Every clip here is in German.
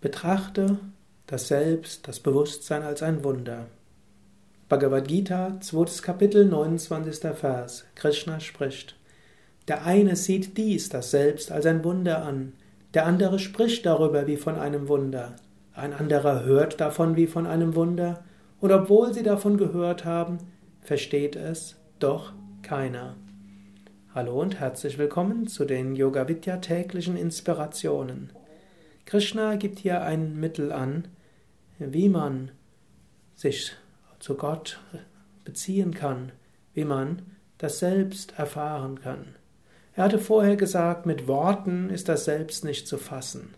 Betrachte das Selbst, das Bewusstsein als ein Wunder. Bhagavad Gita, 2. Kapitel, 29. Vers. Krishna spricht. Der eine sieht dies, das Selbst, als ein Wunder an. Der andere spricht darüber wie von einem Wunder. Ein anderer hört davon wie von einem Wunder. Und obwohl sie davon gehört haben, versteht es doch keiner. Hallo und herzlich willkommen zu den Yoga Vidya täglichen Inspirationen. Krishna gibt hier ein Mittel an, wie man sich zu Gott beziehen kann, wie man das Selbst erfahren kann. Er hatte vorher gesagt, mit Worten ist das Selbst nicht zu fassen.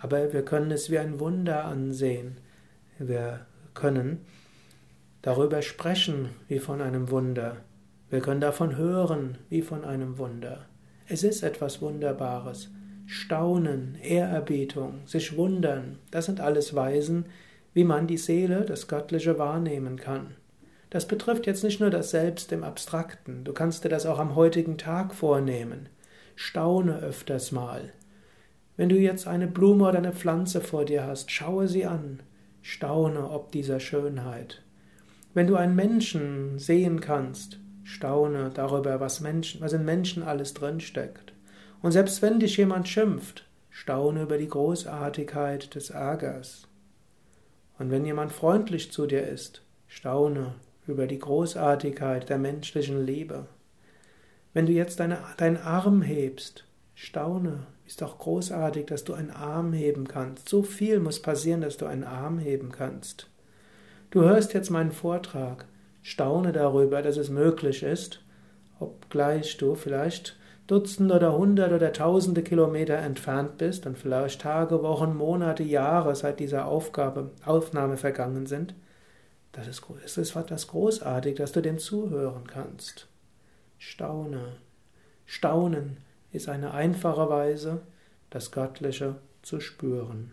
Aber wir können es wie ein Wunder ansehen. Wir können darüber sprechen wie von einem Wunder. Wir können davon hören wie von einem Wunder. Es ist etwas Wunderbares. Staunen, Ehrerbietung, sich wundern, das sind alles Weisen, wie man die Seele, das Göttliche wahrnehmen kann. Das betrifft jetzt nicht nur das Selbst im Abstrakten, du kannst dir das auch am heutigen Tag vornehmen. Staune öfters mal. Wenn du jetzt eine Blume oder eine Pflanze vor dir hast, schaue sie an, staune ob dieser Schönheit. Wenn du einen Menschen sehen kannst, staune darüber, was, Menschen, was in Menschen alles drinsteckt. Und selbst wenn dich jemand schimpft, staune über die Großartigkeit des Ärgers. Und wenn jemand freundlich zu dir ist, staune über die Großartigkeit der menschlichen Liebe. Wenn du jetzt deine, deinen Arm hebst, staune, ist doch großartig, dass du einen Arm heben kannst. So viel muss passieren, dass du einen Arm heben kannst. Du hörst jetzt meinen Vortrag, staune darüber, dass es möglich ist, obgleich du vielleicht Dutzende oder Hunderte oder Tausende Kilometer entfernt bist und vielleicht Tage, Wochen, Monate, Jahre seit dieser Aufgabe, Aufnahme vergangen sind, das ist, es ist etwas großartig, dass du dem zuhören kannst. Staune. Staunen ist eine einfache Weise, das Göttliche zu spüren.